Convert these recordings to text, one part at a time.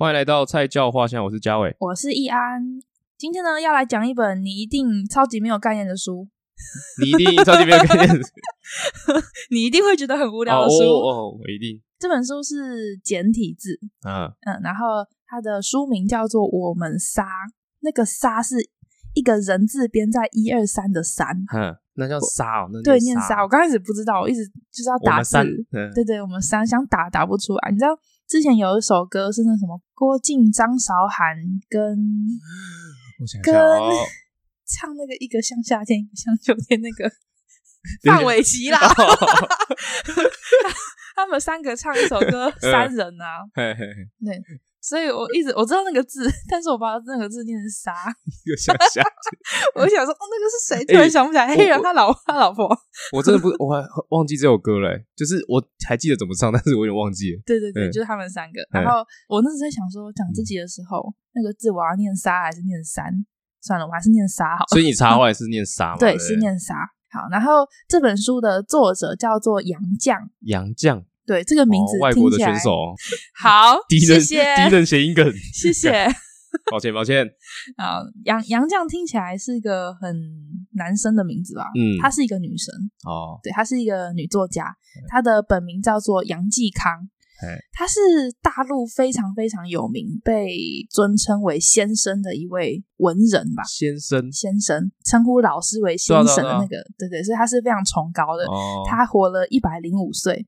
欢迎来到菜鸟话乡，我是嘉伟，我是易安。今天呢，要来讲一本你一定超级没有概念的书。你一定超级没有概念的书，你一定会觉得很无聊的书。哦，哦，我一定。这本书是简体字，嗯嗯，然后它的书名叫做《我们仨》，那个“仨”是一个人字边在一二三的“三”，嗯，那叫“仨”哦，那对，念“仨”。我刚开始不知道，我一直就是要打字，嗯、对对，我们三想打打不出来，你知道。之前有一首歌是那什么郭靖、张韶涵跟我想想跟哦、唱那个一个像夏天一个像秋天那个 范玮琪啦，他们三个唱一首歌三人啊，嘿嘿嘿。对。所以我一直我知道那个字，但是我不知道那个字念是啥。一个像夏天，我就想说，哦，那个是谁？突然想不起来。黑人他老他老婆，我真的不，我还忘记这首歌嘞。就是我还记得怎么唱，但是我有点忘记了。对对对，就是他们三个。然后我那时候在想说，讲自己的时候，那个字我要念沙还是念三？算了，我还是念沙好。所以你插话也是念沙吗？对，是念沙。好，然后这本书的作者叫做杨绛。杨绛。对，这个名字外国的选手，好，第一任谢谢第一人谐音梗，谢谢，抱 歉抱歉。啊，杨杨绛听起来是一个很男生的名字吧？嗯，她是一个女生哦，对，她是一个女作家，她的本名叫做杨继康。他是大陆非常非常有名，被尊称为先生的一位文人吧？先生，先生，称呼老师为先生的那个，对，啊对，所以他是非常崇高的。哦、他活了一百零五岁，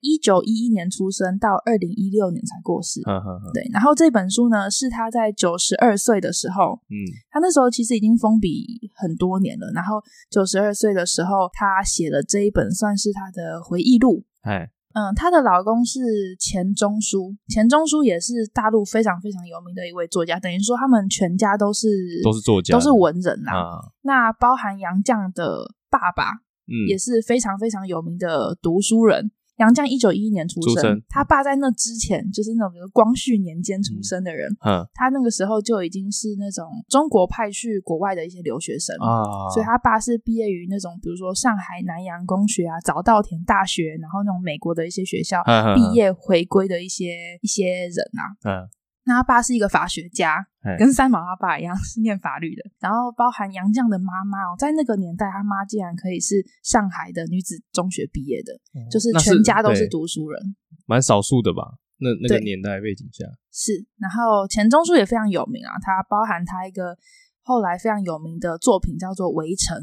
一九一一年出生，到二零一六年才过世。呵呵呵对，然后这本书呢，是他在九十二岁的时候，嗯，他那时候其实已经封笔很多年了。然后九十二岁的时候，他写了这一本，算是他的回忆录。嗯，她的老公是钱钟书，钱钟书也是大陆非常非常有名的一位作家，等于说他们全家都是都是作家，都是文人啦。啊、那包含杨绛的爸爸，嗯，也是非常非常有名的读书人。杨绛一九一一年出生，他爸在那之前就是那种比如光绪年间出生的人，嗯，他那个时候就已经是那种中国派去国外的一些留学生。啊，所以他爸是毕业于那种比如说上海南洋公学啊、早稻田大学，然后那种美国的一些学校毕业回归的一些一些人啊，嗯。那他爸是一个法学家，跟三毛他爸一样是念法律的。然后包含杨绛的妈妈哦，在那个年代，他妈竟然可以是上海的女子中学毕业的，哦、就是全家都是读书人，蛮少数的吧？那那个年代背景下是。然后钱钟书也非常有名啊，他包含他一个后来非常有名的作品叫做《围城》，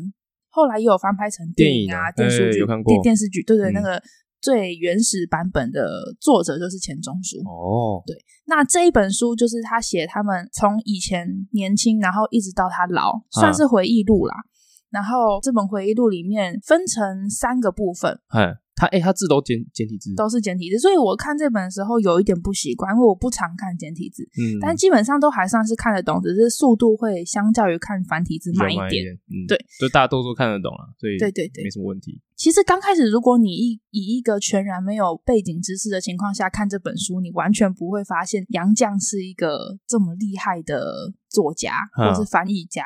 后来也有翻拍成电影啊、电视剧、电电视剧，对对，嗯、那个。最原始版本的作者就是钱钟书。哦，对，那这一本书就是他写他们从以前年轻，然后一直到他老，算是回忆录啦。啊、然后这本回忆录里面分成三个部分，他哎、欸，他字都简简体字，都是简体字，所以我看这本的时候有一点不习惯，因为我不常看简体字，嗯，但基本上都还算是看得懂，只是速度会相较于看繁体字慢一点，嗯，对，就大家都说看得懂啊，所以对对对，没什么问题。其实刚开始，如果你以以一个全然没有背景知识的情况下看这本书，你完全不会发现杨绛是一个这么厉害的作家或是翻译家。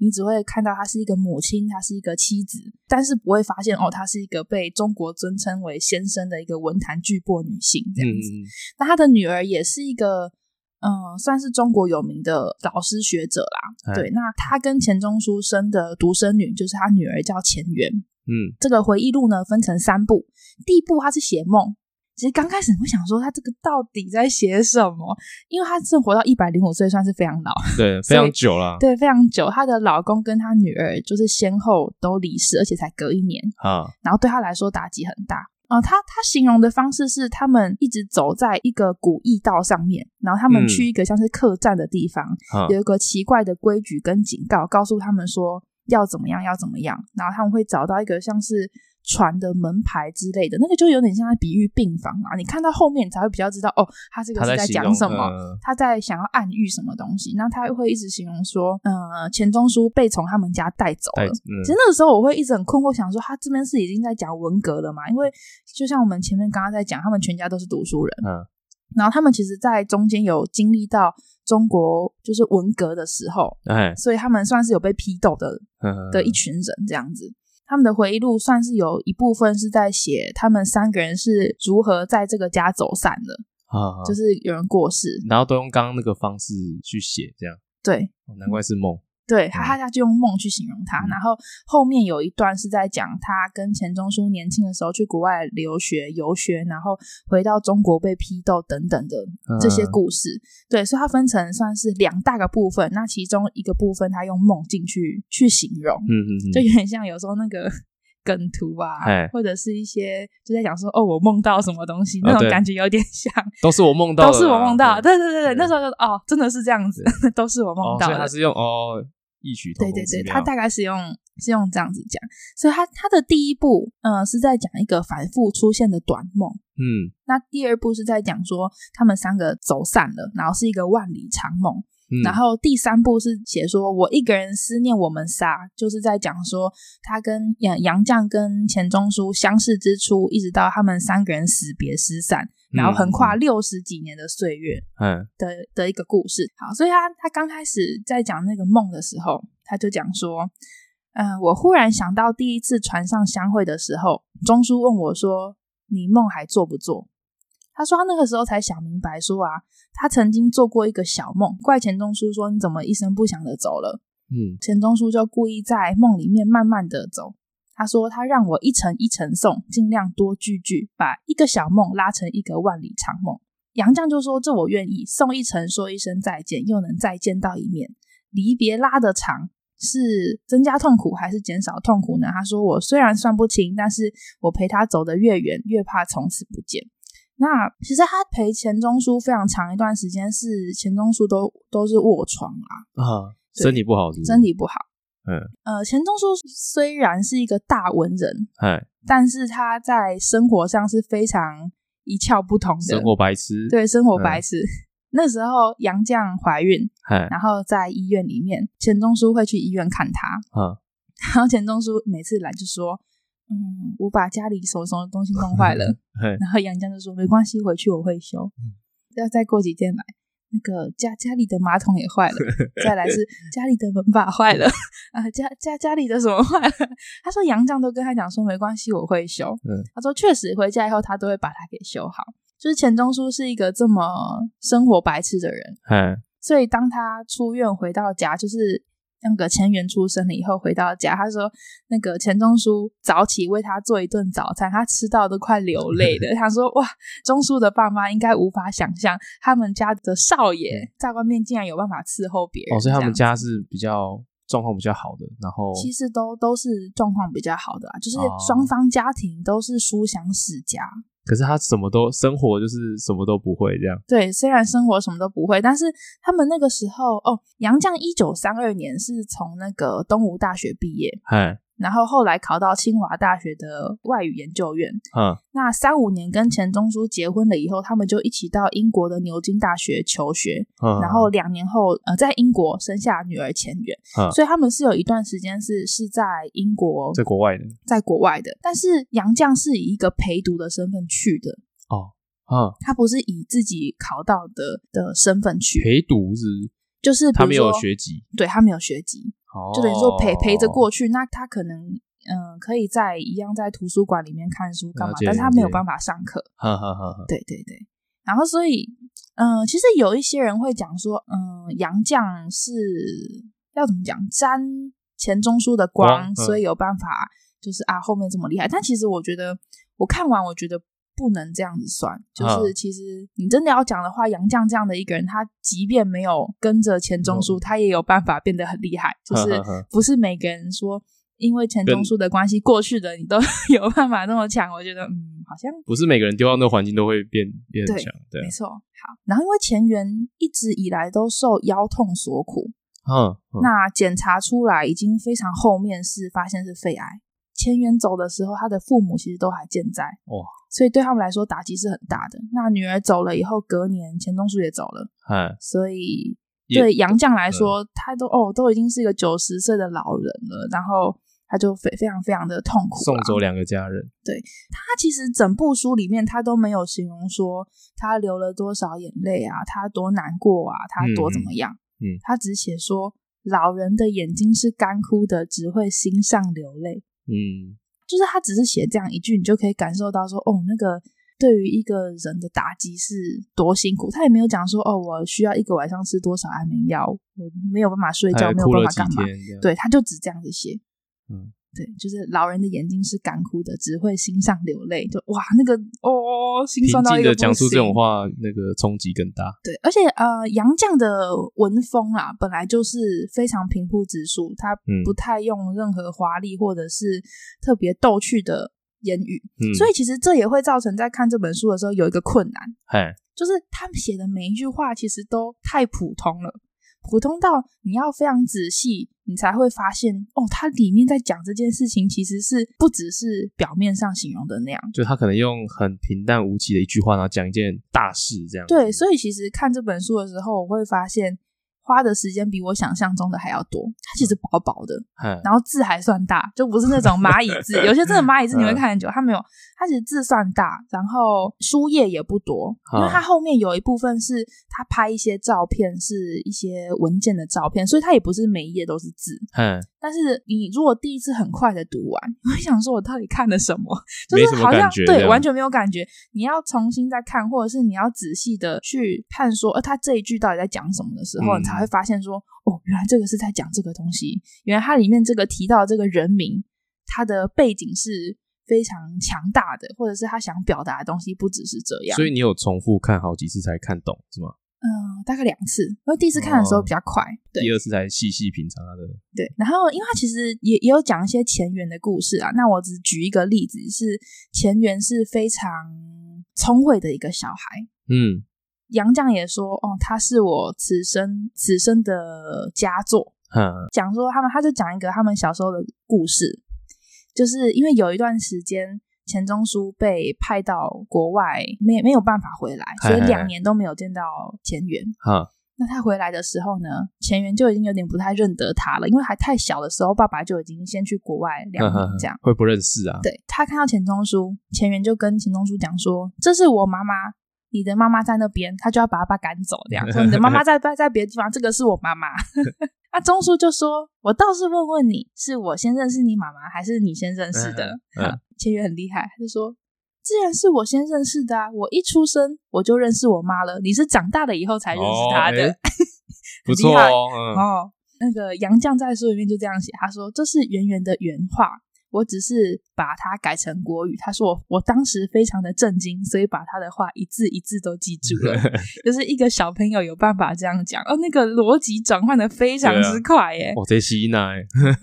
你只会看到她是一个母亲，她是一个妻子，但是不会发现哦，她是一个被中国尊称为先生的一个文坛巨擘女性这样子。嗯、那她的女儿也是一个，嗯，算是中国有名的老师学者啦。对，那她跟钱钟书生的独生女就是她女儿叫钱媛。嗯，这个回忆录呢分成三部，第一部她是写梦。其实刚开始我想说，他这个到底在写什么？因为他是活到一百零五岁，算是非常老，对，非常久了，对，非常久。她的老公跟她女儿就是先后都离世，而且才隔一年啊，然后对她来说打击很大啊、呃。他他形容的方式是，他们一直走在一个古驿道上面，然后他们去一个像是客栈的地方，嗯、有一个奇怪的规矩跟警告，告诉他们说要怎么样，要怎么样，然后他们会找到一个像是。船的门牌之类的，那个就有点像在比喻病房啊。你看到后面，你才会比较知道哦，他这个是在讲什么，他在，想要暗喻什么东西。那他会一直形容说，呃，钱钟书被从他们家带走了。嗯、其实那个时候我会一直很困惑，想说他这边是已经在讲文革了嘛？因为就像我们前面刚刚在讲，他们全家都是读书人，嗯，然后他们其实，在中间有经历到中国就是文革的时候，哎，所以他们算是有被批斗的，嗯、的一群人这样子。他们的回忆录算是有一部分是在写他们三个人是如何在这个家走散的，啊，就是有人过世，然后都用刚刚那个方式去写，这样。对，难怪是梦。对，他他他就用梦去形容他，嗯、然后后面有一段是在讲他跟钱钟书年轻的时候去国外留学游学，然后回到中国被批斗等等的这些故事。嗯、对，所以它分成算是两大个部分，那其中一个部分他用梦境去去形容，嗯嗯嗯，就有点像有时候那个。梗图啊，或者是一些就在讲说哦，我梦到什么东西，那种感觉有点像，都是我梦到，都是我梦到，对对对对，那时候就哦，真的是这样子，都是我梦到的。所以他是用哦异曲同工之妙，对对对，他大概是用是用这样子讲，所以他他的第一部嗯是在讲一个反复出现的短梦，嗯，那第二部是在讲说他们三个走散了，然后是一个万里长梦。然后第三部是写说，我一个人思念我们仨，就是在讲说他跟杨杨绛跟钱钟书相识之初，一直到他们三个人死别失散，然后横跨六十几年的岁月，嗯的的一个故事。好，所以他他刚开始在讲那个梦的时候，他就讲说，嗯、呃，我忽然想到第一次船上相会的时候，钟书问我说，你梦还做不做？他说他那个时候才想明白，说啊，他曾经做过一个小梦，怪钱钟书说，你怎么一声不响的走了？嗯，钱钟书就故意在梦里面慢慢的走。他说他让我一层一层送，尽量多句句，把一个小梦拉成一个万里长梦。杨绛就说，这我愿意，送一程说一声再见，又能再见到一面。离别拉得长，是增加痛苦还是减少痛苦呢？他说我虽然算不清，但是我陪他走得越远，越怕从此不见。那其实他陪钱钟书非常长一段时间，是钱钟书都都是卧床啊，啊，身体不好是不是？身体不好。嗯，呃，钱钟书虽然是一个大文人，哎，但是他在生活上是非常一窍不通的，生活白痴。对，生活白痴。嗯、那时候杨绛怀孕，嗯，然后在医院里面，钱钟书会去医院看他，嗯，然后钱钟书每次来就说。嗯，我把家里什么什么东西弄坏了，然后杨绛就说没关系，回去我会修。要再过几天来，那个家家里的马桶也坏了，再来是家里的门把坏了啊，家家家里的什么坏了？他说杨绛都跟他讲说没关系，我会修。他说确实回家以后他都会把它给修好。就是钱钟书是一个这么生活白痴的人，所以当他出院回到家，就是。那个钱元出生了以后回到家，他说那个钱钟书早起为他做一顿早餐，他吃到都快流泪了。他说哇，钟书的爸妈应该无法想象他们家的少爷在外面竟然有办法伺候别人。哦，所以他们家是比较状况比较好的，然后其实都都是状况比较好的啊，就是双方家庭都是书香世家。可是他什么都生活就是什么都不会这样。对，虽然生活什么都不会，但是他们那个时候哦，杨绛一九三二年是从那个东吴大学毕业。嘿然后后来考到清华大学的外语研究院。嗯，那三五年跟钱钟书结婚了以后，他们就一起到英国的牛津大学求学。嗯，然后两年后，呃，在英国生下女儿钱媛。嗯，所以他们是有一段时间是是在英国，在国外的，在国外的。但是杨绛是以一个陪读的身份去的。哦，嗯，他不是以自己考到的的身份去陪读是，就是他没有学籍，对，他没有学籍。就等于说陪陪着过去，那他可能嗯、呃、可以在一样在图书馆里面看书干嘛，但是他没有办法上课。哈哈哈。对对对，然后所以嗯、呃，其实有一些人会讲说，嗯、呃，杨绛是要怎么讲沾钱钟书的光，所以有办法就是啊后面这么厉害。但其实我觉得我看完，我觉得。不能这样子算，就是其实你真的要讲的话，杨绛这样的一个人，他即便没有跟着钱钟书，他也有办法变得很厉害。就是不是每个人说因为钱钟书的关系过去的你都 有办法那么强。我觉得嗯，好像不是每个人丢到那个环境都会变变强。对，没错。好，然后因为钱媛一直以来都受腰痛所苦，嗯，那检查出来已经非常后面是发现是肺癌。钱媛走的时候，他的父母其实都还健在，哇，所以对他们来说打击是很大的。那女儿走了以后，隔年钱钟书也走了，嗯，所以对杨绛来说，他都哦都已经是一个九十岁的老人了，然后他就非非常非常的痛苦，送走两个家人。对，他其实整部书里面，他都没有形容说他流了多少眼泪啊，他多难过啊，他多怎么样，嗯，嗯，他只写说老人的眼睛是干枯的，只会心上流泪。嗯，就是他只是写这样一句，你就可以感受到说，哦，那个对于一个人的打击是多辛苦。他也没有讲说哦，我需要一个晚上吃多少安眠药，我没有办法睡觉，没有办法干嘛。对，他就只这样子写。嗯。对，就是老人的眼睛是干枯的，只会心上流泪。就哇，那个哦，心酸到一个。讲出这种话，那个冲击更大。对，而且呃，杨绛的文风啊，本来就是非常平铺直述，他不太用任何华丽或者是特别逗趣的言语，嗯，所以其实这也会造成在看这本书的时候有一个困难，嘿，就是他们写的每一句话其实都太普通了。普通到你要非常仔细，你才会发现哦，它里面在讲这件事情，其实是不只是表面上形容的那样。就他可能用很平淡无奇的一句话，然后讲一件大事这样。对，所以其实看这本书的时候，我会发现。花的时间比我想象中的还要多，它其实薄薄的，嗯、然后字还算大，就不是那种蚂蚁字。有些真的蚂蚁字你会看很久，它没有，它其实字算大，然后书页也不多，因为它后面有一部分是它拍一些照片，是一些文件的照片，所以它也不是每一页都是字。嗯，但是你如果第一次很快的读完，会想说我到底看了什么？就是好像对，完全没有感觉。你要重新再看，或者是你要仔细的去看说，呃，他这一句到底在讲什么的时候，嗯、你才。会发现说，哦，原来这个是在讲这个东西。原来它里面这个提到这个人名，他的背景是非常强大的，或者是他想表达的东西不只是这样。所以你有重复看好几次才看懂是吗？嗯、呃，大概两次。因为第一次看的时候比较快，哦、对，第二次才细细品尝它的。对，然后因为他其实也也有讲一些前缘的故事啊。那我只举一个例子，是前缘是非常聪慧的一个小孩。嗯。杨绛也说：“哦，他是我此生此生的佳作。嗯”讲说他们，他就讲一个他们小时候的故事，就是因为有一段时间钱钟书被派到国外，没没有办法回来，所以两年都没有见到钱媛。嗯，那他回来的时候呢，钱媛就已经有点不太认得他了，因为还太小的时候，爸爸就已经先去国外两年，这样会不认识啊？对，他看到钱钟书，钱媛就跟钱钟书讲说：“这是我妈妈。”你的妈妈在那边，他就要把爸爸赶走，这样说。你的妈妈在在在别的地方，这个是我妈妈。啊，钟叔就说：“我倒是问问你，是我先认识你妈妈，还是你先认识的？”钱媛很厉害，他就说：“自然是我先认识的啊！我一出生我就认识我妈了，你是长大了以后才认识她的。哦”欸、不错哦，嗯、哦。那个杨绛在书里面就这样写，他说：“这是圆圆的原话。”我只是把它改成国语。他说我：“我当时非常的震惊，所以把他的话一字一字都记住了。就是一个小朋友有办法这样讲哦，那个逻辑转换的非常之快耶！我这吸奶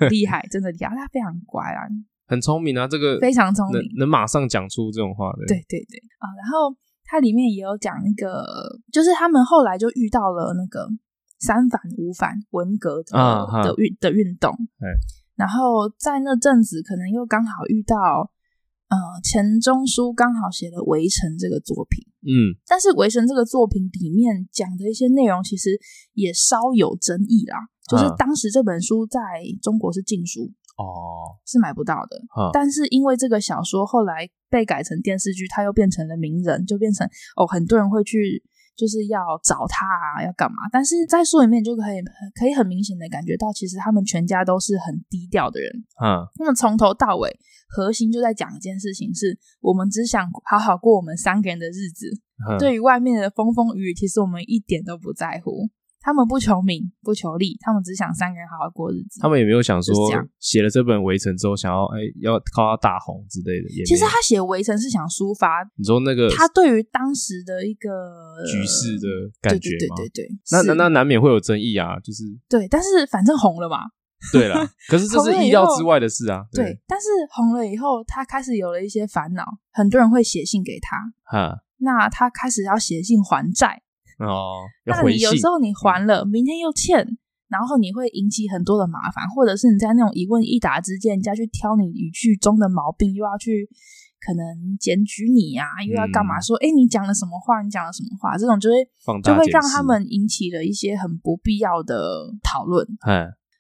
厉害，真的厉害，他非常乖啊，很聪明啊，这个非常聪明，能马上讲出这种话的。对对对啊，然后它里面也有讲一个，就是他们后来就遇到了那个三反五反文革的、啊、的运的运动。然后在那阵子，可能又刚好遇到，呃，钱钟书刚好写了《围城》这个作品，嗯，但是《围城》这个作品里面讲的一些内容，其实也稍有争议啦。就是当时这本书在中国是禁书哦，是买不到的。嗯，但是因为这个小说后来被改成电视剧，它又变成了名人，就变成哦，很多人会去。就是要找他啊，要干嘛？但是在书里面就可以可以很明显的感觉到，其实他们全家都是很低调的人。嗯，那么从头到尾，核心就在讲一件事情是：是我们只想好好过我们三个人的日子。嗯，对于外面的风风雨雨，其实我们一点都不在乎。他们不求名，不求利，他们只想三个人好好过日子。他们也没有想说写了这本《围城》之后，想要哎、欸、要靠他大红之类的。其实他写《围城》是想抒发，你说那个他对于当时的一个局势的感觉吗？对对对对对。那那那难免会有争议啊，就是对，但是反正红了嘛。对了，可是这是意料之外的事啊。对，对，但是红了以后，他开始有了一些烦恼，很多人会写信给他。哈，那他开始要写信还债。哦，那你有时候你还了，明天又欠，然后你会引起很多的麻烦，或者是你在那种一问一答之间，人家去挑你语句中的毛病，又要去可能检举你啊，又要干嘛？说，哎、嗯，你讲了什么话？你讲了什么话？这种就会就会让他们引起了一些很不必要的讨论。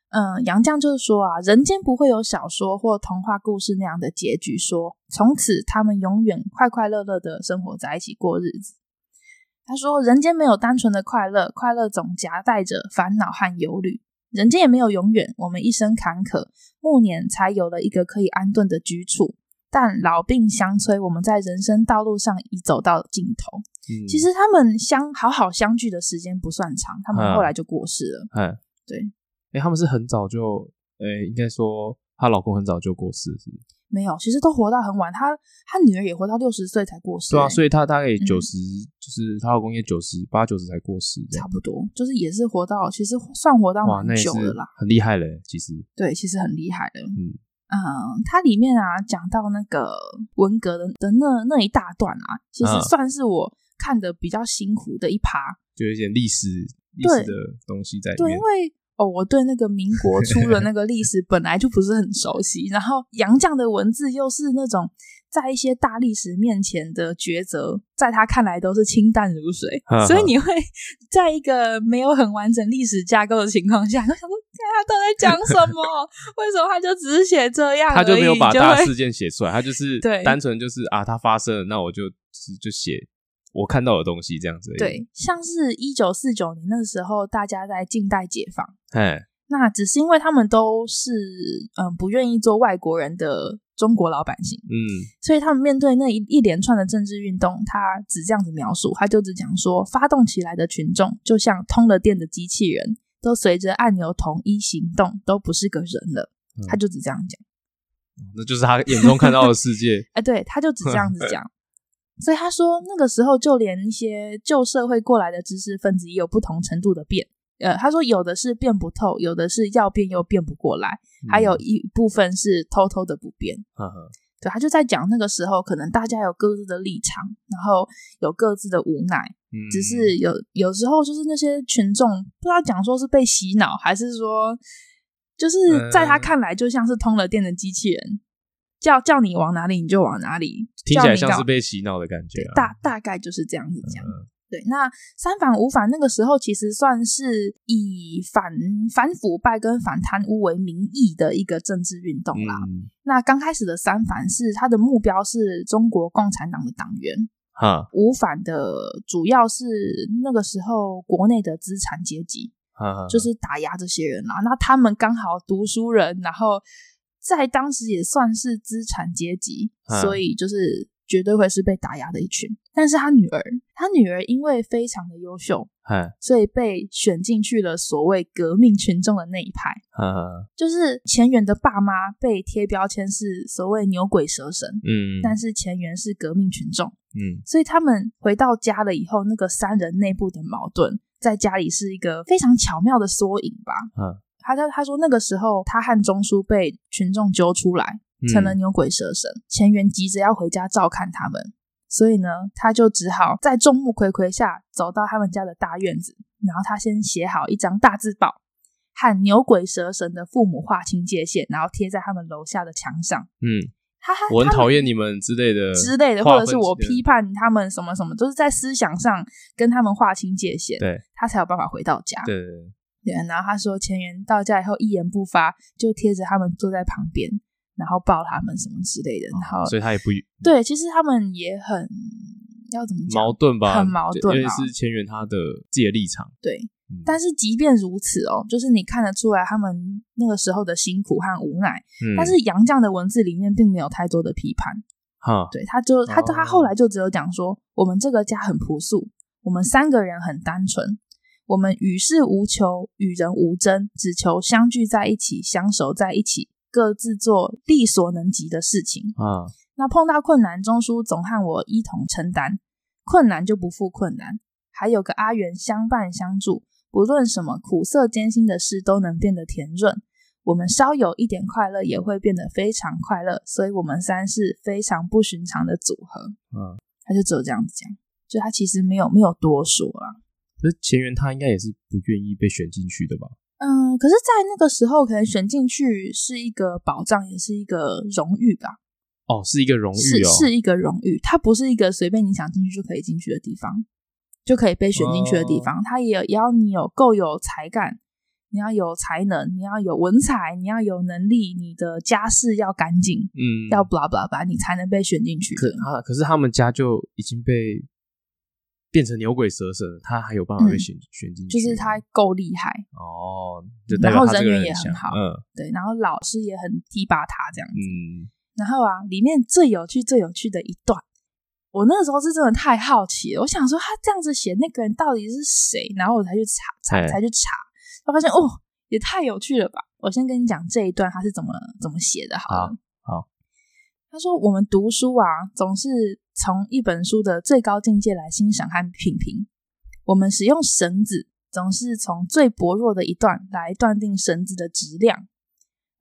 嗯，杨绛就是说啊，人间不会有小说或童话故事那样的结局，说从此他们永远快快乐乐的生活在一起过日子。他说：“人间没有单纯的快乐，快乐总夹带着烦恼和忧虑。人间也没有永远，我们一生坎坷，暮年才有了一个可以安顿的居处。但老病相催，我们在人生道路上已走到了尽头。嗯、其实他们相好好相聚的时间不算长，他们后来就过世了。嗯，对，哎、欸，他们是很早就，哎、欸，应该说她老公很早就过世，是不是？没有，其实都活到很晚。他他女儿也活到六十岁才过世。对啊，所以他大概九十、嗯，就是她老公也九十八九十才过世，差不多，就是也是活到，其实算活到蛮久的啦，很厉害嘞。其实，对，其实很厉害的。嗯嗯，它里面啊讲到那个文革的的那那一大段啊，其实算是我看的比较辛苦的一趴，就有一点历史历史的东西在里面。对，因为。哦，我对那个民国初的那个历史 本来就不是很熟悉，然后杨绛的文字又是那种在一些大历史面前的抉择，在他看来都是清淡如水，所以你会在一个没有很完整历史架构的情况下，就想说他都在讲什么？为什么他就只是写这样？他就没有把大事件写出来，他就是对单纯就是啊，他发生了，那我就就写。我看到的东西这样子，对，像是一九四九年那时候，大家在近代解放，哎，那只是因为他们都是嗯不愿意做外国人的中国老百姓，嗯，所以他们面对那一一连串的政治运动，他只这样子描述，他就只讲说，发动起来的群众就像通了电的机器人，都随着按钮统一行动，都不是个人了，嗯、他就只这样讲，那就是他眼中看到的世界，哎，对，他就只这样子 讲。所以他说，那个时候就连一些旧社会过来的知识分子也有不同程度的变。呃，他说有的是变不透，有的是要变又变不过来，嗯、还有一部分是偷偷的不变。呵呵对，他就在讲那个时候，可能大家有各自的立场，然后有各自的无奈。嗯、只是有有时候就是那些群众不知道讲说是被洗脑，还是说就是在他看来就像是通了电的机器人。叫叫你往哪里你就往哪里，听起来像是被洗脑的感觉，啊。大大概就是这样子讲。嗯、对，那三反五反那个时候其实算是以反反腐败跟反贪污为名义的一个政治运动啦。嗯、那刚开始的三反是他的目标是中国共产党的党员，哈，五反的主要是那个时候国内的资产阶级，哈就是打压这些人啦。那他们刚好读书人，然后。在当时也算是资产阶级，嗯、所以就是绝对会是被打压的一群。但是他女儿，他女儿因为非常的优秀，嗯、所以被选进去了所谓革命群众的那一派。嗯、就是钱媛的爸妈被贴标签是所谓牛鬼蛇神，嗯，但是钱媛是革命群众，嗯，所以他们回到家了以后，那个三人内部的矛盾，在家里是一个非常巧妙的缩影吧，嗯。他他他说那个时候他和钟书被群众揪出来，成了牛鬼蛇神。钱元急着要回家照看他们，所以呢，他就只好在众目睽睽下走到他们家的大院子，然后他先写好一张大字报，和牛鬼蛇神的父母划清界限，然后贴在他们楼下的墙上。嗯，他我很讨厌你们之类的之类的，或者是我批判他们什么什么，都是在思想上跟他们划清界限，对，他才有办法回到家。对。对，然后他说，钱媛到家以后一言不发，就贴着他们坐在旁边，然后抱他们什么之类的。然后，所以他也不对，其实他们也很要怎么讲矛盾吧，很矛盾，因为是钱媛他的自己的立场。对，嗯、但是即便如此哦，就是你看得出来他们那个时候的辛苦和无奈。嗯、但是杨绛的文字里面并没有太多的批判。哈，对，他就他、哦、他后来就只有讲说，我们这个家很朴素，我们三个人很单纯。我们与世无求，与人无争，只求相聚在一起，相守在一起，各自做力所能及的事情。啊，那碰到困难，钟叔总和我一同承担，困难就不负困难，还有个阿元相伴相助，不论什么苦涩艰辛的事，都能变得甜润。我们稍有一点快乐，也会变得非常快乐。所以，我们三是非常不寻常的组合。嗯，他就只有这样子讲，就他其实没有没有多说啊。可是钱媛他应该也是不愿意被选进去的吧？嗯，可是，在那个时候，可能选进去是一个保障，也是一个荣誉吧。哦，是一个荣誉哦，是是一个荣誉。它不是一个随便你想进去就可以进去的地方，就可以被选进去的地方。哦、它也也要你有够有才干，你要有才能，你要有文采，你要有能力，你的家世要干净，嗯，要 blah blah blah，你才能被选进去。可啊，可是他们家就已经被。变成牛鬼蛇神，他还有办法被选、嗯、选进去，就是他够厉害哦。然后人缘也很好，嗯，对，然后老师也很提拔他这样子。嗯，然后啊，里面最有趣、最有趣的一段，我那个时候是真的太好奇了。我想说，他这样子写那个人到底是谁？然后我才去查，查，才去查，我发现哦，也太有趣了吧！我先跟你讲这一段他是怎么怎么写的，好了。好，好，他说我们读书啊，总是从一本书的最高境界来欣赏和品评。我们使用绳子，总是从最薄弱的一段来断定绳子的质量。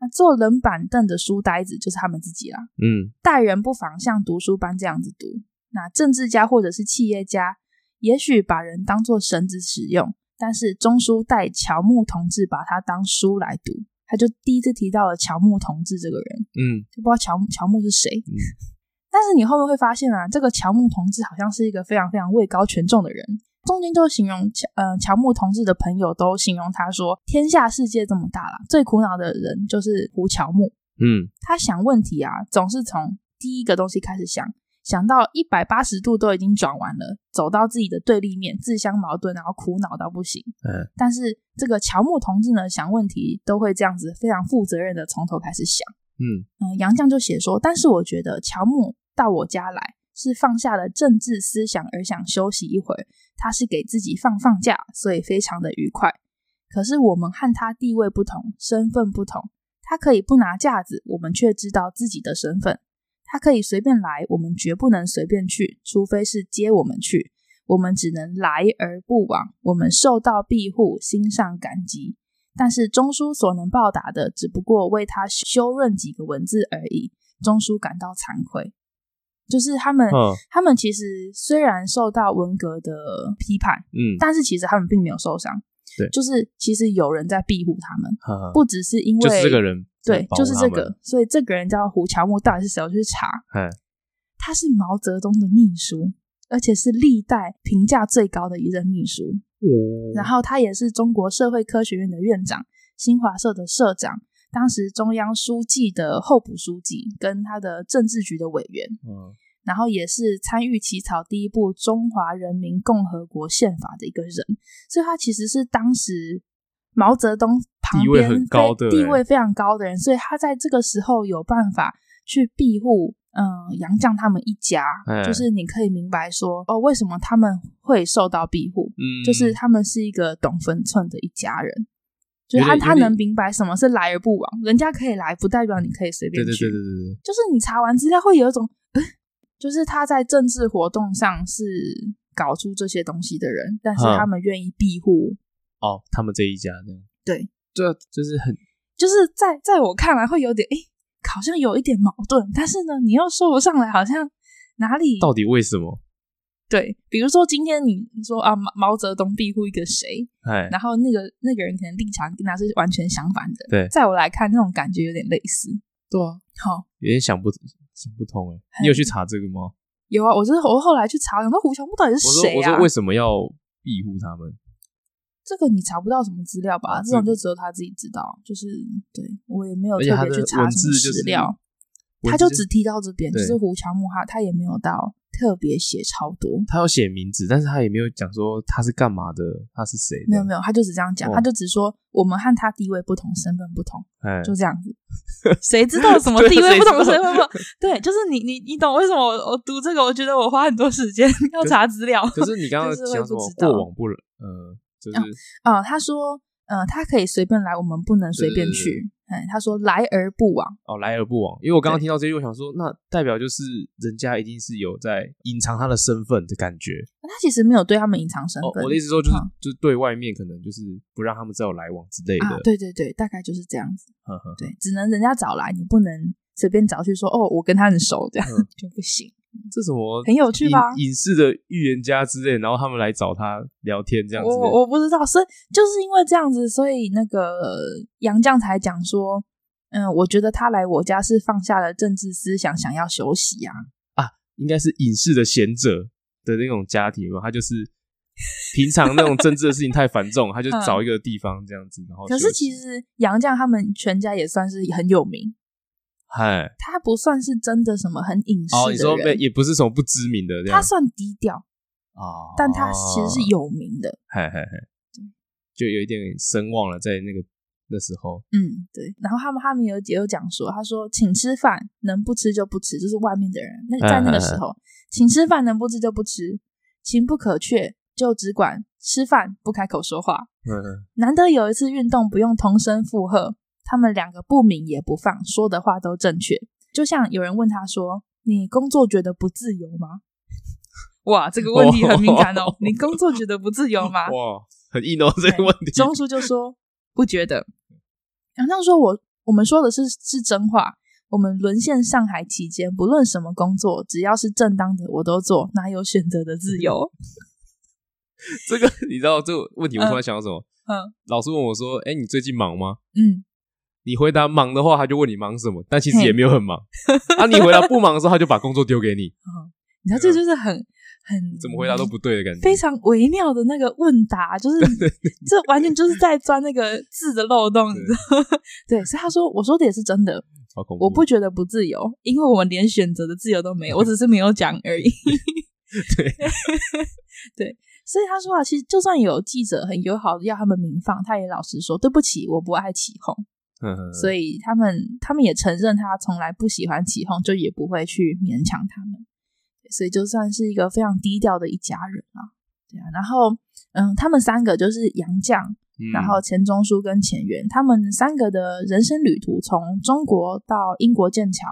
那坐冷板凳的书呆子就是他们自己啦。嗯，待人不妨像读书般这样子读。那政治家或者是企业家，也许把人当作绳子使用，但是中书代乔木同志把它当书来读。他就第一次提到了乔木同志这个人。嗯，就不知道乔乔木是谁。嗯，但是你后面会发现啊，这个乔木同志好像是一个非常非常位高权重的人。中间就形容乔呃乔木同志的朋友都形容他说：“天下世界这么大了，最苦恼的人就是胡乔木。”嗯，他想问题啊，总是从第一个东西开始想，想到一百八十度都已经转完了，走到自己的对立面，自相矛盾，然后苦恼到不行。嗯，但是这个乔木同志呢，想问题都会这样子非常负责任的从头开始想。嗯嗯，杨绛就写说，但是我觉得乔木到我家来。是放下了政治思想而想休息一会儿，他是给自己放放假，所以非常的愉快。可是我们和他地位不同，身份不同，他可以不拿架子，我们却知道自己的身份；他可以随便来，我们绝不能随便去，除非是接我们去，我们只能来而不往。我们受到庇护，心上感激，但是中书所能报答的，只不过为他修润几个文字而已。中书感到惭愧。就是他们，嗯、他们其实虽然受到文革的批判，嗯，但是其实他们并没有受伤。对，就是其实有人在庇护他们，嗯、不只是因为就是这个人，对，就是这个，所以这个人叫胡乔木，到底是谁？我去查，嗯，他是毛泽东的秘书，而且是历代评价最高的一任秘书。哦，然后他也是中国社会科学院的院长，新华社的社长。当时中央书记的候补书记，跟他的政治局的委员，嗯，然后也是参与起草第一部中华人民共和国宪法的一个人，所以他其实是当时毛泽东旁边地位很高的、欸、地位非常高的人，所以他在这个时候有办法去庇护，嗯，杨绛他们一家，欸、就是你可以明白说，哦，为什么他们会受到庇护，嗯，就是他们是一个懂分寸的一家人。就是他他能明白什么是来而不往，人家可以来，不代表你可以随便去。对对对对对，就是你查完资料会有一种，呃，就是他在政治活动上是搞出这些东西的人，但是他们愿意庇护哦，他们这一家这样。对，对就是很，就是在在我看来会有点，哎，好像有一点矛盾，但是呢，你又说不上来，好像哪里到底为什么？对，比如说今天你说啊，毛毛泽东庇护一个谁，哎，然后那个那个人可能立场跟他是完全相反的。对，在我来看，那种感觉有点类似。对啊，好，有点想不想不通哎。你有去查这个吗？有啊，我就是我后来去查，想说胡乔木到底是谁啊？我说为什么要庇护他们？这个你查不到什么资料吧？这种就只有他自己知道。就是对我也没有特别去查什么史料，他就只提到这边，就是胡乔木哈，他也没有到。特别写超多，他有写名字，但是他也没有讲说他是干嘛的，他是谁？没有没有，他就只这样讲，哦、他就只说我们和他地位不同，身份不同，哎，就这样子。谁知道什么地位不同，身份不同？对，就是你你你懂为什么我我读这个？我觉得我花很多时间 要查资料。可是你刚刚讲什么过往不呃，就是啊、哦，他说呃，他可以随便来，我们不能随便去。哎，他说来而不往哦，来而不往，因为我刚刚听到这句，我想说，那代表就是人家一定是有在隐藏他的身份的感觉。他其实没有对他们隐藏身份，哦，我的意思说就是，嗯、就是对外面可能就是不让他们再有来往之类的。啊、对对对，大概就是这样子。呵呵呵对，只能人家找来，你不能随便找去说哦，我跟他很熟，这样、嗯、就不行。这什么很有趣吧？隐士的预言家之类，然后他们来找他聊天这样子。我我不知道，所以就是因为这样子，所以那个杨绛才讲说。嗯，我觉得他来我家是放下了政治思想，想要休息呀、啊。啊，应该是隐士的贤者的那种家庭嘛，他就是平常那种政治的事情太繁重，他就 找一个地方这样子，然后。可是其实杨绛他们全家也算是很有名，嗨，他不算是真的什么很隐士的人，哦，你说也不是什么不知名的，他算低调。啊，但他其实是有名的，嗨嗨嗨，就有一点声望了，在那个。那时候，嗯，对。然后他们他们有也有讲说，他说请吃饭，能不吃就不吃，就是外面的人。那在那个时候，请吃饭，能不吃就不吃，情不可却，就只管吃饭，不开口说话。嗯，难得有一次运动不用同声附和，他们两个不明也不放，说的话都正确。就像有人问他说：“你工作觉得不自由吗？” 哇，这个问题很敏感哦。你工作觉得不自由吗？哇，很硬哦，这个问题。钟叔就说不觉得。杨绛说：“我我们说的是是真话。我们沦陷上海期间，不论什么工作，只要是正当的，我都做，哪有选择的自由？” 这个你知道这个问题，我突然想到什么？嗯，嗯老师问我说：“哎，你最近忙吗？”嗯。你回答忙的话，他就问你忙什么，但其实也没有很忙。啊，你回答不忙的时候，他就把工作丢给你。哦，你知道这就是很很怎么回答都不对的感觉，非常微妙的那个问答，就是这完全就是在钻那个字的漏洞，你知道吗？对，所以他说我说的也是真的，我不觉得不自由，因为我们连选择的自由都没有，我只是没有讲而已。对对，所以他说啊，其实就算有记者很友好的要他们明放，他也老实说对不起，我不爱起哄。所以他们他们也承认他从来不喜欢起哄，就也不会去勉强他们。所以就算是一个非常低调的一家人啊，对啊。然后嗯，他们三个就是杨绛，嗯、然后钱钟书跟钱媛，他们三个的人生旅途，从中国到英国剑桥，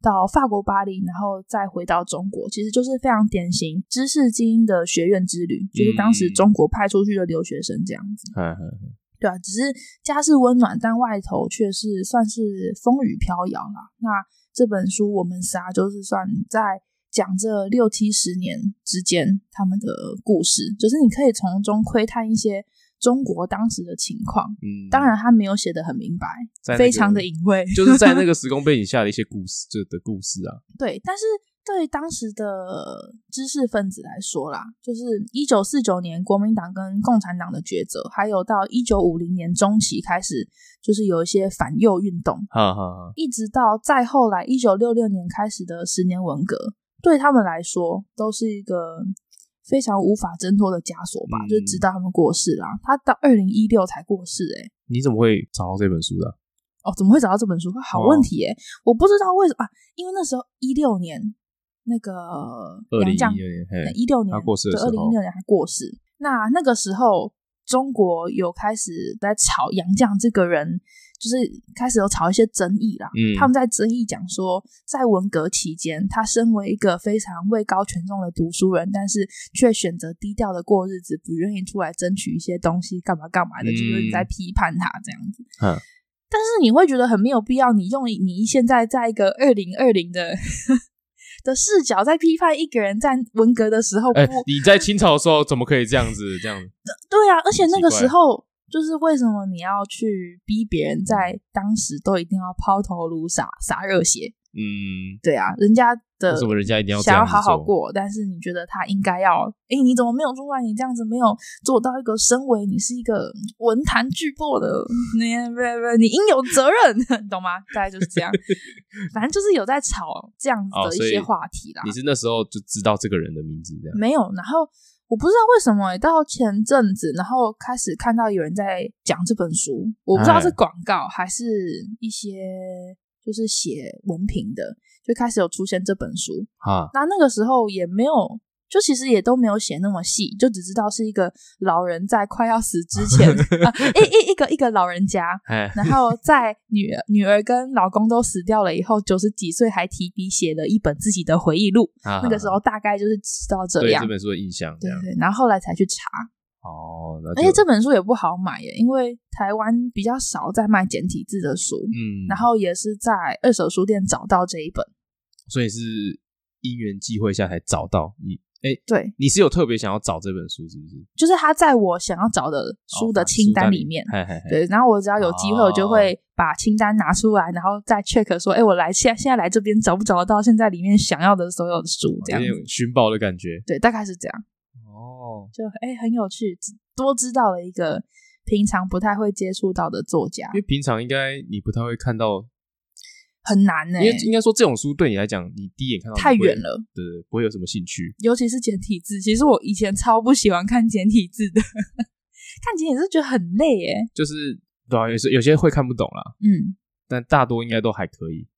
到法国巴黎，然后再回到中国，其实就是非常典型知识精英的学院之旅，就是当时中国派出去的留学生这样子。嗯嗯对啊，只是家是温暖，但外头却是算是风雨飘摇啦。那这本书我们仨就是算在讲这六七十年之间他们的故事，就是你可以从中窥探一些中国当时的情况。嗯，当然他没有写得很明白，那个、非常的隐晦，就是在那个时空背景下的一些故事，这的故事啊。对，但是。对当时的知识分子来说啦，就是一九四九年国民党跟共产党的抉择，还有到一九五零年中期开始，就是有一些反右运动，哈哈哈，一直到再后来一九六六年开始的十年文革，对他们来说都是一个非常无法挣脱的枷锁吧。嗯、就直到他们过世啦，他到二零一六才过世、欸，诶你怎么会找到这本书的？哦，怎么会找到这本书？好问题、欸，哦、我不知道为什么啊，因为那时候一六年。那个杨绛，一六年，他过世的时候，对，二零一六年他过世。那那个时候，中国有开始在炒杨绛这个人，就是开始有炒一些争议啦。嗯，他们在争议讲说，在文革期间，他身为一个非常位高权重的读书人，但是却选择低调的过日子，不愿意出来争取一些东西，干嘛干嘛的，嗯、就是在批判他这样子。嗯，但是你会觉得很没有必要，你用你现在在一个二零二零的。的视角在批判一个人在文革的时候，哎、欸，你在清朝的时候怎么可以这样子？这样子？对啊，而且那个时候就是为什么你要去逼别人在当时都一定要抛头颅洒洒热血？嗯，对啊，人家的为什么人家一定要想要好好过？但是你觉得他应该要？哎，你怎么没有出来？你这样子没有做到一个身为你是一个文坛巨擘的，你不不，你应有责任，懂吗？大概就是这样。反正就是有在吵这样子的一些话题啦。你是那时候就知道这个人的名字这样？没有，然后我不知道为什么、欸，到前阵子，然后开始看到有人在讲这本书，我不知道是广告还是一些。就是写文凭的，就开始有出现这本书啊。那那个时候也没有，就其实也都没有写那么细，就只知道是一个老人在快要死之前，啊、一一一个一个老人家，然后在女儿女儿跟老公都死掉了以后，九十几岁还提笔写了一本自己的回忆录。啊、那个时候大概就是知道这样，对这本书的印象，对对。然后后来才去查。哦，而且这本书也不好买耶，因为台湾比较少在卖简体字的书，嗯，然后也是在二手书店找到这一本，所以是因缘际会下才找到你。哎，对，你是有特别想要找这本书，是不是？就是他在我想要找的书的清单里面，哦、里对，然后我只要有机会，我就会把清单拿出来，然后再 check 说，哎，我来现现在来这边找不找得到现在里面想要的所有的书，这样寻宝的感觉，对，大概是这样。就哎、欸，很有趣，多知道了一个平常不太会接触到的作家。因为平常应该你不太会看到，很难呢、欸。因为应该说这种书对你来讲，你第一眼看到太远了，对，不会有什么兴趣。尤其是简体字，其实我以前超不喜欢看简体字的，看简体字觉得很累耶。就是对啊，有些有些会看不懂啦。嗯，但大多应该都还可以。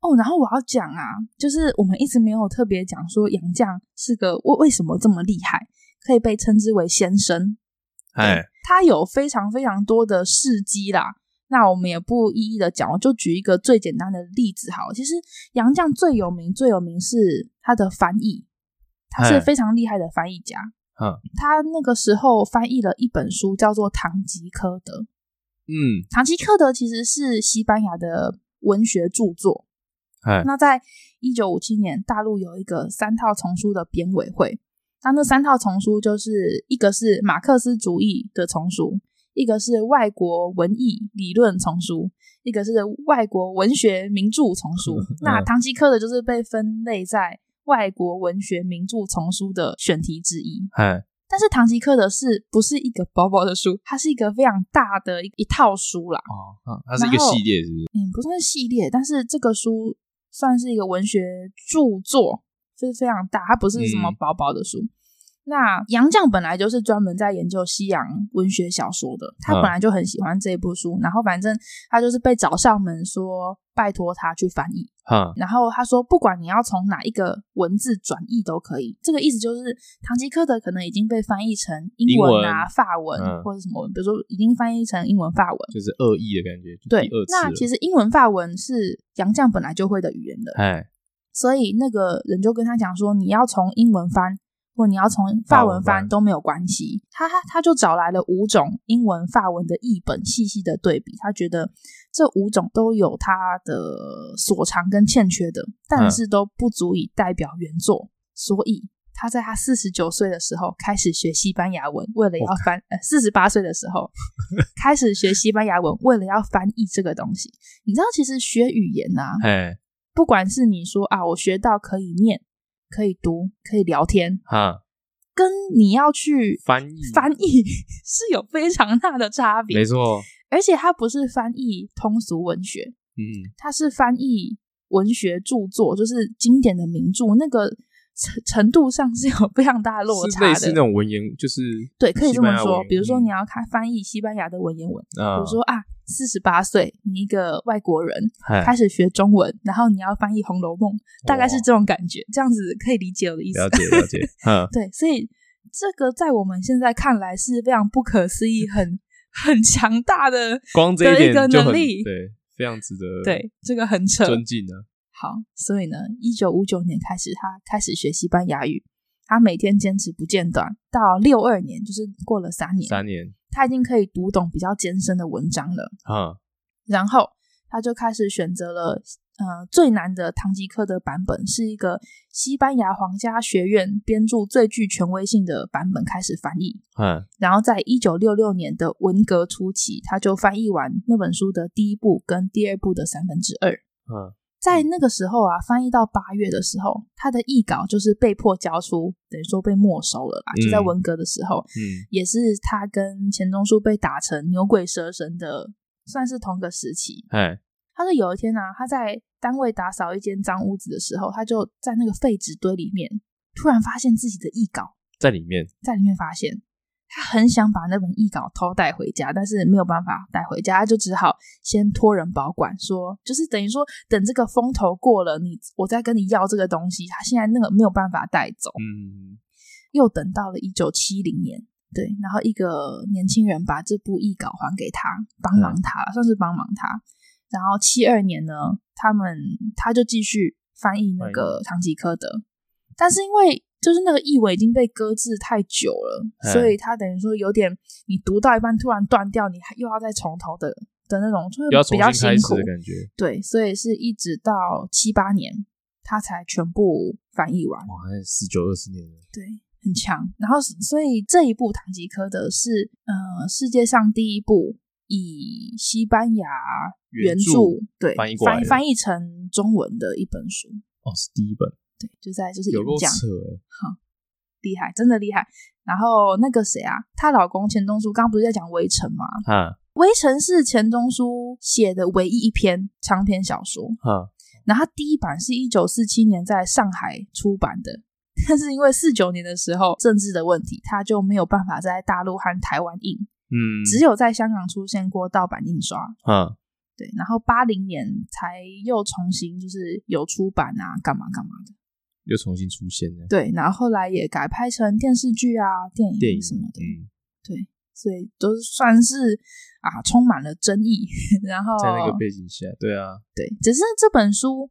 哦，然后我要讲啊，就是我们一直没有特别讲说杨绛是个为为什么这么厉害，可以被称之为先生。哎，他有非常非常多的事迹啦。那我们也不一一的讲，我就举一个最简单的例子好了。其实杨绛最有名最有名是他的翻译，他是非常厉害的翻译家。嗯，他那个时候翻译了一本书，叫做《堂吉诃德》。嗯，《堂吉诃德》其实是西班牙的文学著作。那在一九五七年，大陆有一个三套丛书的编委会。那那三套丛书就是一个是马克思主义的丛书，一个是外国文艺理论丛书，一个是外国文学名著丛书。嗯、那《唐吉诃德》就是被分类在外国文学名著丛书的选题之一。哎、但是《唐吉诃德》是不是一个薄薄的书？它是一个非常大的一一套书啦。哦，嗯、它是一个系列，是不是？嗯，不算是系列，但是这个书算是一个文学著作。就是非常大，它不是什么薄薄的书。嗯、那杨绛本来就是专门在研究西洋文学小说的，他本来就很喜欢这一部书。嗯、然后反正他就是被找上门说拜托他去翻译。嗯、然后他说不管你要从哪一个文字转译都可以。这个意思就是《唐吉诃德》可能已经被翻译成英文啊、文法文、嗯、或者什么文，比如说已经翻译成英文、法文，就是恶意的感觉。对，那其实英文、法文是杨绛本来就会的语言的。哎所以那个人就跟他讲说，你要从英文翻，或你要从法文翻都没有关系。他他他就找来了五种英文、法文的译本，细细的对比。他觉得这五种都有他的所长跟欠缺的，但是都不足以代表原作。嗯、所以他在他四十九岁的时候开始学西班牙文，为了要翻。呃，四十八岁的时候开始学西班牙文，为了要翻译这个东西。你知道，其实学语言啊。不管是你说啊，我学到可以念、可以读、可以聊天，哈，跟你要去翻译翻译是有非常大的差别，没错。而且它不是翻译通俗文学，嗯，它是翻译文学著作，就是经典的名著，那个。程程度上是有非常大的落差的，是类似那种文言，就是对，可以这么说。比如说，你要看翻译西班牙的文言文，嗯、比如说啊，四十八岁，你一个外国人开始学中文，然后你要翻译《红楼梦》，大概是这种感觉，哦、这样子可以理解我的意思。了解了解，嗯，对，所以这个在我们现在看来是非常不可思议、很 很强大的光这一点的一个能力，对，非常值得对这个很扯尊敬的。好，所以呢，一九五九年开始，他开始学西班牙语。他每天坚持不间断，到六二年，就是过了三年，三年，他已经可以读懂比较艰深的文章了。嗯，然后他就开始选择了，呃，最难的《堂吉诃德》版本，是一个西班牙皇家学院编著最具权威性的版本，开始翻译。嗯，然后在一九六六年的文革初期，他就翻译完那本书的第一部跟第二部的三分之二。嗯。在那个时候啊，翻译到八月的时候，他的译稿就是被迫交出，等于说被没收了啦。嗯、就在文革的时候，嗯，也是他跟钱钟书被打成牛鬼蛇神的，算是同个时期。哎，他说有一天啊，他在单位打扫一间脏屋子的时候，他就在那个废纸堆里面，突然发现自己的译稿在里面，在里面发现。他很想把那本译稿偷带回家，但是没有办法带回家，他就只好先托人保管，说就是等于说等这个风头过了，你我再跟你要这个东西。他现在那个没有办法带走，嗯，又等到了一九七零年，对，然后一个年轻人把这部译稿还给他，帮忙他，嗯、算是帮忙他。然后七二年呢，他们他就继续翻译那个《堂吉诃德》，但是因为。就是那个译文已经被搁置太久了，嘿所以他等于说有点，你读到一半突然断掉，你还又要再从头的的那种，就是比较辛苦的感觉。对，所以是一直到七八年，他才全部翻译完。哇，十九二十年了。对，很强。然后，所以这一部《堂吉诃德》是呃世界上第一部以西班牙原著，对翻译翻翻译成中文的一本书。哦，是第一本。对，就在就是演讲，好厉害，真的厉害。然后那个谁啊，她老公钱钟书，刚刚不是在讲《围城》吗？嗯，《围城》是钱钟书写的唯一一篇长篇小说。嗯，然后他第一版是一九四七年在上海出版的，但是因为四九年的时候政治的问题，他就没有办法在大陆和台湾印。嗯，只有在香港出现过盗版印刷，嗯，对，然后八零年才又重新就是有出版啊，干嘛干嘛的，又重新出现了，对，然后后来也改拍成电视剧啊、电影什么的，嗯，对，所以都算是啊充满了争议，然后在那个背景下，对啊，对，只是这本书。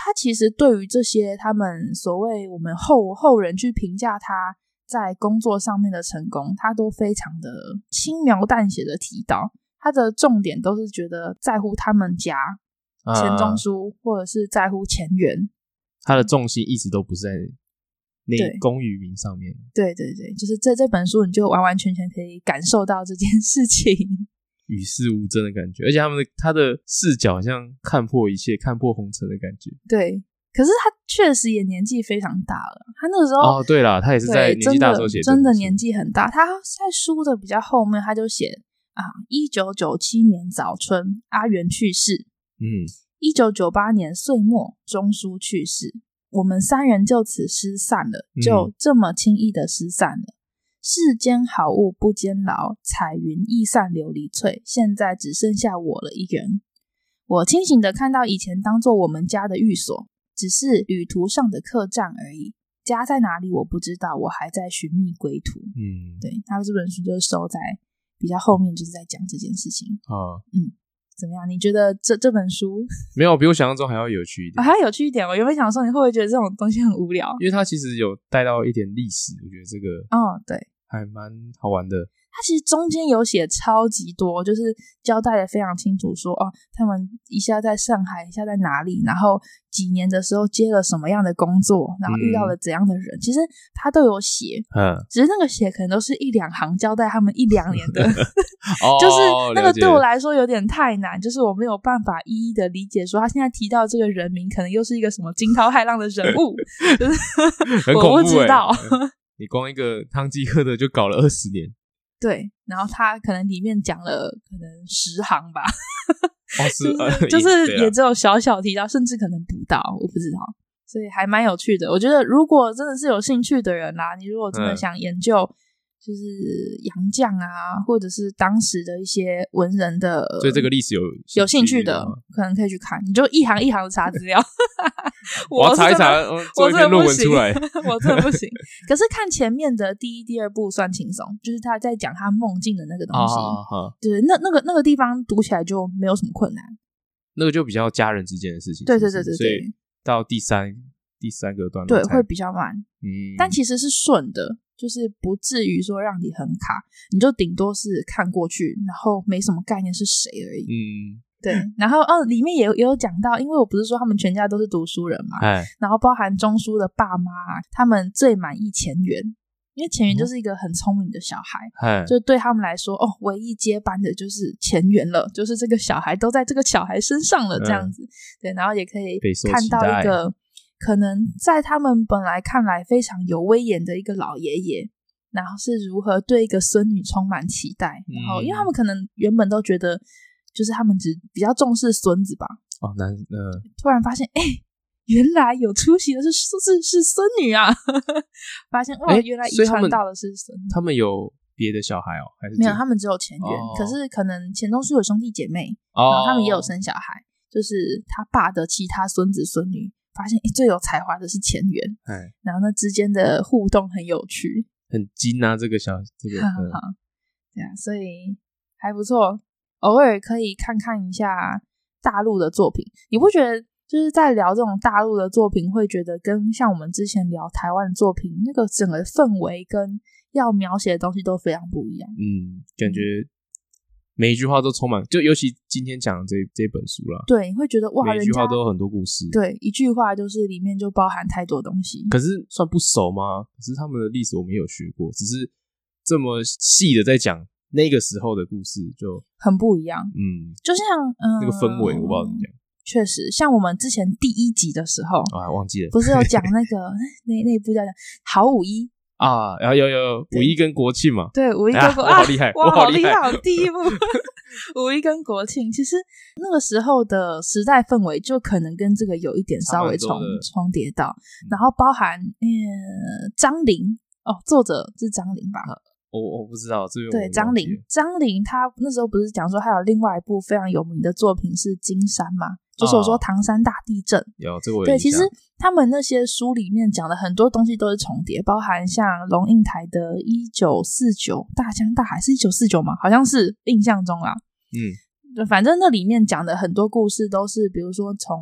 他其实对于这些他们所谓我们后后人去评价他在工作上面的成功，他都非常的轻描淡写的提到，他的重点都是觉得在乎他们家钱钟书，或者是在乎钱媛，他的重心一直都不在那功与民上面。对对对，就是这这本书，你就完完全全可以感受到这件事情。与世无争的感觉，而且他们的他的视角好像看破一切、看破红尘的感觉。对，可是他确实也年纪非常大了。他那个时候哦，对了，他也是在年纪大的时候写，真的年纪很大。他在书的比较后面，他就写啊，一九九七年早春，阿元去世。嗯，一九九八年岁末，钟书去世，我们三人就此失散了，就这么轻易的失散了。嗯世间好物不坚牢，彩云易散琉璃脆。现在只剩下我了一人。我清醒的看到以前当做我们家的寓所，只是旅途上的客栈而已。家在哪里我不知道，我还在寻觅归途。嗯，对，他这本书就是收在比较后面，就是在讲这件事情。啊，嗯。怎么样？你觉得这这本书 没有比我想象中还要有趣一点？啊、还要有趣一点？我原本想说，你会不会觉得这种东西很无聊？因为它其实有带到一点历史，我觉得这个哦，对，还蛮好玩的。他其实中间有写超级多，就是交代的非常清楚说，说哦，他们一下在上海，一下在哪里，然后几年的时候接了什么样的工作，然后遇到了怎样的人，嗯、其实他都有写。嗯，只是那个写可能都是一两行交代他们一两年的，就是那个对我来说有点太难，就是我没有办法一一的理解，说他现在提到这个人名，可能又是一个什么惊涛骇浪的人物，就是我不知道。你光一个汤吉诃德就搞了二十年。对，然后他可能里面讲了可能十行吧，哦、是就是就是也只有小小提到，甚至可能不到，我不知道，所以还蛮有趣的。我觉得如果真的是有兴趣的人啦、啊，你如果真的想研究。嗯就是杨绛啊，或者是当时的一些文人的，对这个历史有有兴趣的，可能可以去看。你就一行一行的查资料，我要查一查，我这篇论文出来，我真的不行。可是看前面的第一、第二部算轻松，就是他在讲他梦境的那个东西，对，那那个那个地方读起来就没有什么困难。那个就比较家人之间的事情，对对对对对。所以到第三第三个段落，对，会比较慢，嗯，但其实是顺的。就是不至于说让你很卡，你就顶多是看过去，然后没什么概念是谁而已。嗯，对。然后哦，里面也有也有讲到，因为我不是说他们全家都是读书人嘛，哎，然后包含钟书的爸妈，他们最满意钱媛，因为钱媛就是一个很聪明的小孩，哎，就对他们来说，哦，唯一接班的就是钱媛了，就是这个小孩都在这个小孩身上了，这样子。嗯、对，然后也可以看到一个。可能在他们本来看来非常有威严的一个老爷爷，然后是如何对一个孙女充满期待，然后因为他们可能原本都觉得，就是他们只比较重视孙子吧。哦，那，呃，突然发现，哎，原来有出息的是是是孙女啊！发现哇，原来遗传到的是孙女。他们有别的小孩哦？还是没有？他们只有钱媛，可是可能钱钟书有兄弟姐妹，然后他们也有生小孩，就是他爸的其他孙子孙女。发现诶，最有才华的是钱媛，哎，然后那之间的互动很有趣，很精啊，这个小这个，对啊，所以还不错，偶尔可以看看一下大陆的作品，你不觉得就是在聊这种大陆的作品，会觉得跟像我们之前聊台湾的作品，那个整个氛围跟要描写的东西都非常不一样，嗯，感觉。每一句话都充满，就尤其今天讲的这这本书了，对，你会觉得哇，每一句话都有很多故事，对，一句话就是里面就包含太多东西。可是算不熟吗？可是他们的历史我没有学过，只是这么细的在讲那个时候的故事，就很不一样。嗯，就像嗯，那个氛围我不知道怎么讲。确实，像我们之前第一集的时候，啊，忘记了，不是有讲 那个那那部叫《好五一》。啊，然后有有五一跟国庆嘛？对，五一跟国庆，啊，我好厉害，我好厉害，好第一部五一跟国庆，其实那个时候的时代氛围就可能跟这个有一点稍微重重叠到，然后包含嗯张玲哦，作者是张玲吧？我我不知道这个。对，张玲，张玲，她那时候不是讲说还有另外一部非常有名的作品是《金山》吗？就是我说唐山大地震。有这个。对，其实他们那些书里面讲的很多东西都是重叠，包含像龙应台的《一九四九大江大海》是一九四九吗？好像是印象中啊。嗯，反正那里面讲的很多故事都是，比如说从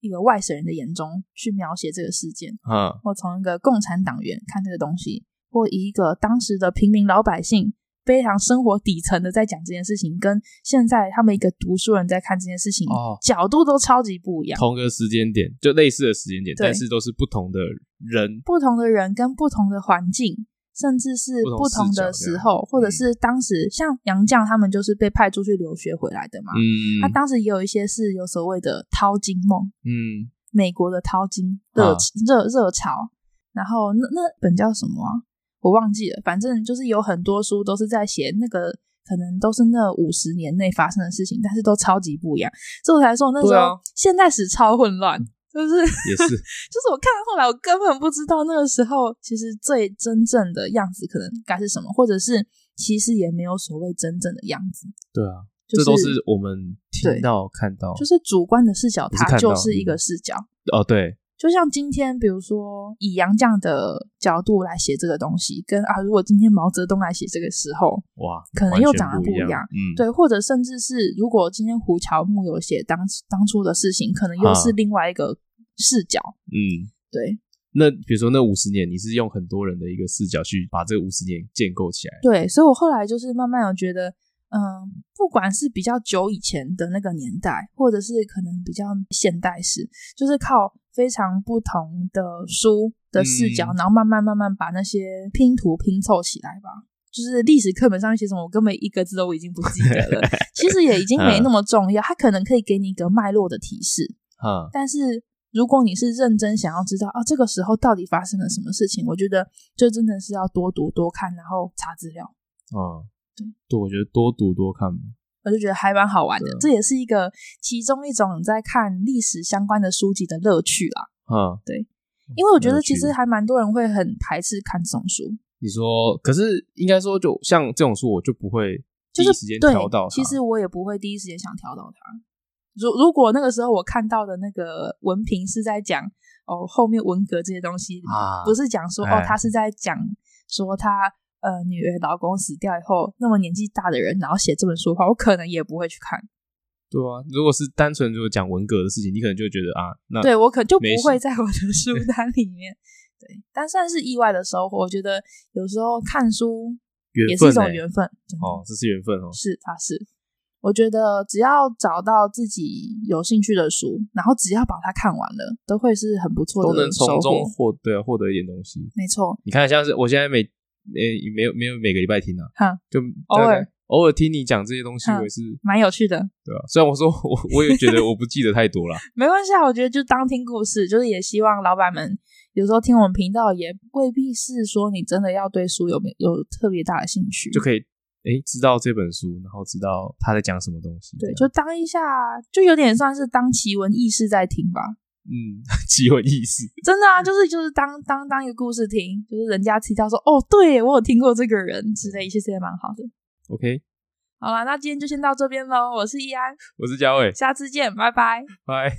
一个外省人的眼中去描写这个事件，嗯，或从一个共产党员看这个东西。或一个当时的平民老百姓，非常生活底层的在讲这件事情，跟现在他们一个读书人在看这件事情，哦，角度都超级不一样。同个时间点，就类似的时间点，但是都是不同的人，不同的人跟不同的环境，甚至是不同的时候，或者是当时像杨绛他们就是被派出去留学回来的嘛。嗯，他当时也有一些是有所谓的淘金梦，嗯，美国的淘金热热热潮，然后那那本叫什么啊？我忘记了，反正就是有很多书都是在写那个，可能都是那五十年内发生的事情，但是都超级不一样。所以我才说那时候现代史超混乱，就是 也是，就是我看到后来我根本不知道那个时候其实最真正的样子可能该是什么，或者是其实也没有所谓真正的样子。对啊，就是、这都是我们听到看到，就是主观的视角，它就是一个视角。哦，对。就像今天，比如说以杨绛的角度来写这个东西，跟啊，如果今天毛泽东来写这个时候，哇，可能又长得不一样。嗯，对，或者甚至是如果今天胡乔木有写当当初的事情，可能又是另外一个视角。嗯，对。那比如说那五十年，你是用很多人的一个视角去把这五十年建构起来。对，所以我后来就是慢慢有觉得。嗯，不管是比较久以前的那个年代，或者是可能比较现代式，就是靠非常不同的书的视角，嗯、然后慢慢慢慢把那些拼图拼凑起来吧。就是历史课本上面写什么，我根本一个字都已经不记得了。其实也已经没那么重要，它可能可以给你一个脉络的提示。嗯，但是如果你是认真想要知道啊，这个时候到底发生了什么事情，我觉得就真的是要多读多看，然后查资料。嗯。对，我觉得多读多看嘛，我就觉得还蛮好玩的。这也是一个其中一种在看历史相关的书籍的乐趣啦。嗯，对，因为我觉得其实还蛮多人会很排斥看这种书。你说，可是应该说，就像这种书，我就不会第一时间挑到它。其实我也不会第一时间想挑到它。如如果那个时候我看到的那个文凭是在讲哦后面文革这些东西，啊、不是讲说哦他是在讲说他。呃，女儿老公死掉以后，那么年纪大的人，然后写这本书的话，我可能也不会去看。对啊，如果是单纯如果讲文革的事情，你可能就觉得啊，那对我可能就不会在我的书单里面。对，但算是意外的收获。我觉得有时候看书也是一种缘分。哦，这是缘分哦。是，它是。我觉得只要找到自己有兴趣的书，然后只要把它看完了，都会是很不错的，都能从中获对啊，获得一点东西。没错，你看，像是我现在每。没没有没有每个礼拜听啊，哈，就偶尔偶尔听你讲这些东西，我也是蛮有趣的，对吧？虽然我说我我也觉得我不记得太多了，没关系啊，我觉得就当听故事，就是也希望老板们有时候听我们频道，也未必是说你真的要对书有没有特别大的兴趣，就可以诶知道这本书，然后知道他在讲什么东西，对，就当一下，就有点算是当奇闻异事在听吧。嗯，极有意思，真的啊，就是就是当当当一个故事听，就是人家提到说，哦，对我有听过这个人之类，其实也蛮好的。OK，好了，那今天就先到这边喽。我是易安，我是嘉伟，下次见，拜拜，拜。